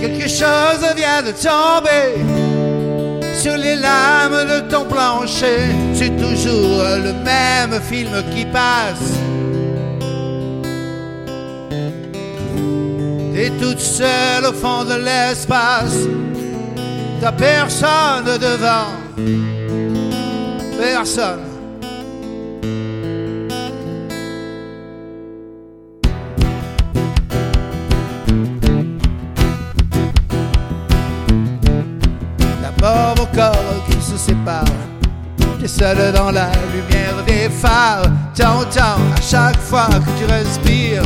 Quelque chose vient de tomber sur les lames de ton plancher. C'est toujours le même film qui passe. T'es toute seule au fond de l'espace. T'as personne devant. Personne. D'abord vos corps qui se séparent. T'es seul dans la lumière des phares. T'entends à chaque fois que tu respires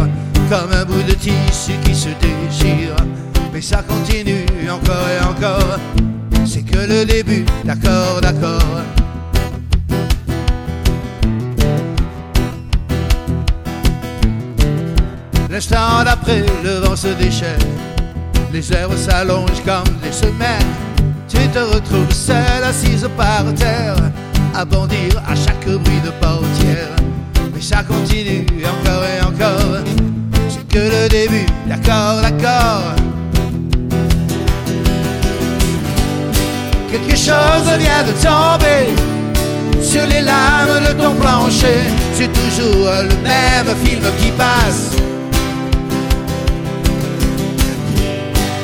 comme un bout de tissu qui se déchire. Mais ça continue encore et encore. C'est que le début, d'accord, d'accord. L'instant d'après, le vent se déchaîne. Les heures s'allongent comme des semaines. Te retrouves seul, assise par terre, à bondir à chaque bruit de portière. Mais ça continue encore et encore. C'est que le début, d'accord, d'accord. Quelque chose vient de tomber sur les lames de ton plancher. C'est toujours le même film qui passe.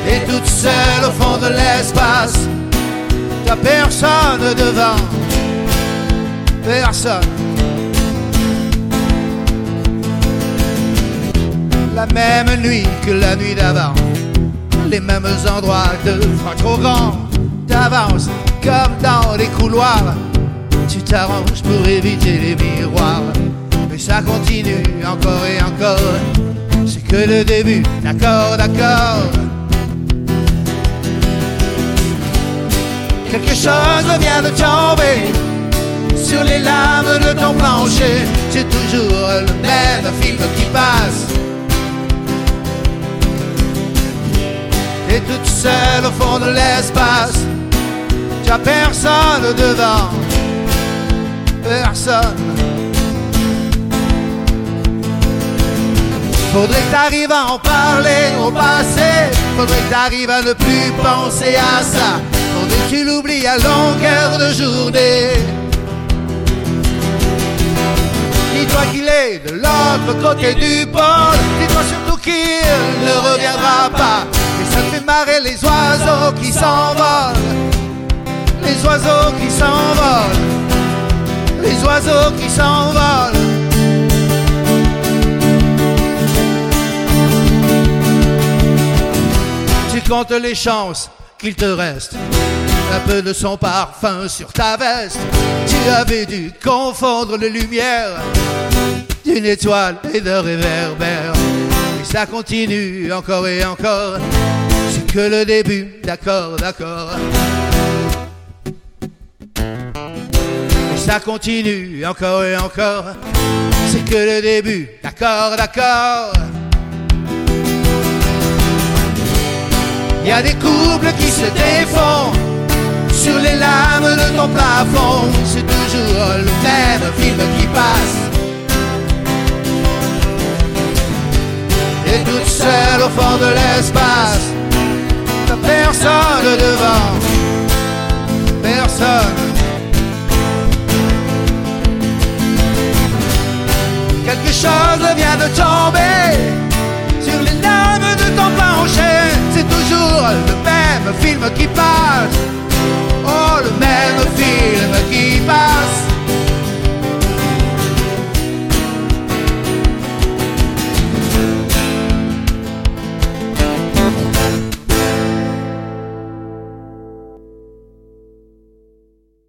Et toute seule au fond de l'espace, personne devant, personne. La même nuit que la nuit d'avant, les mêmes endroits de fois trop grands. T'avances comme dans les couloirs, tu t'arranges pour éviter les miroirs. Mais ça continue encore et encore, c'est que le début, d'accord, d'accord. Quelque chose vient de tomber sur les lames de ton plancher. C'est toujours le même film qui passe. Et toute seule au fond de l'espace, t'as personne devant, personne. Faudrait que t'arrives à en parler au passé. Faudrait que t'arrives à ne plus penser à ça. Que tu l'oublies à longueur de journée. Dis-toi qu'il est de l'autre côté du pôle. Dis-toi surtout qu'il ne reviendra pas. Et ça fait marrer les oiseaux qui s'envolent. Les oiseaux qui s'envolent. Les oiseaux qui s'envolent. Tu comptes les chances qu'il te reste un peu de son parfum sur ta veste. Tu avais dû confondre les lumières d'une étoile et de réverbère. Et ça continue encore et encore. C'est que le début, d'accord, d'accord. Et ça continue encore et encore. C'est que le début, d'accord, d'accord. Il y a des couples qui se défont sur les lames de ton plafond. C'est toujours le même film qui passe. Et toute seule au fond de l'espace, personne devant, personne. Quelque chose vient de tomber sur les lames de ton plancher. C'est toujours le même film qui passe.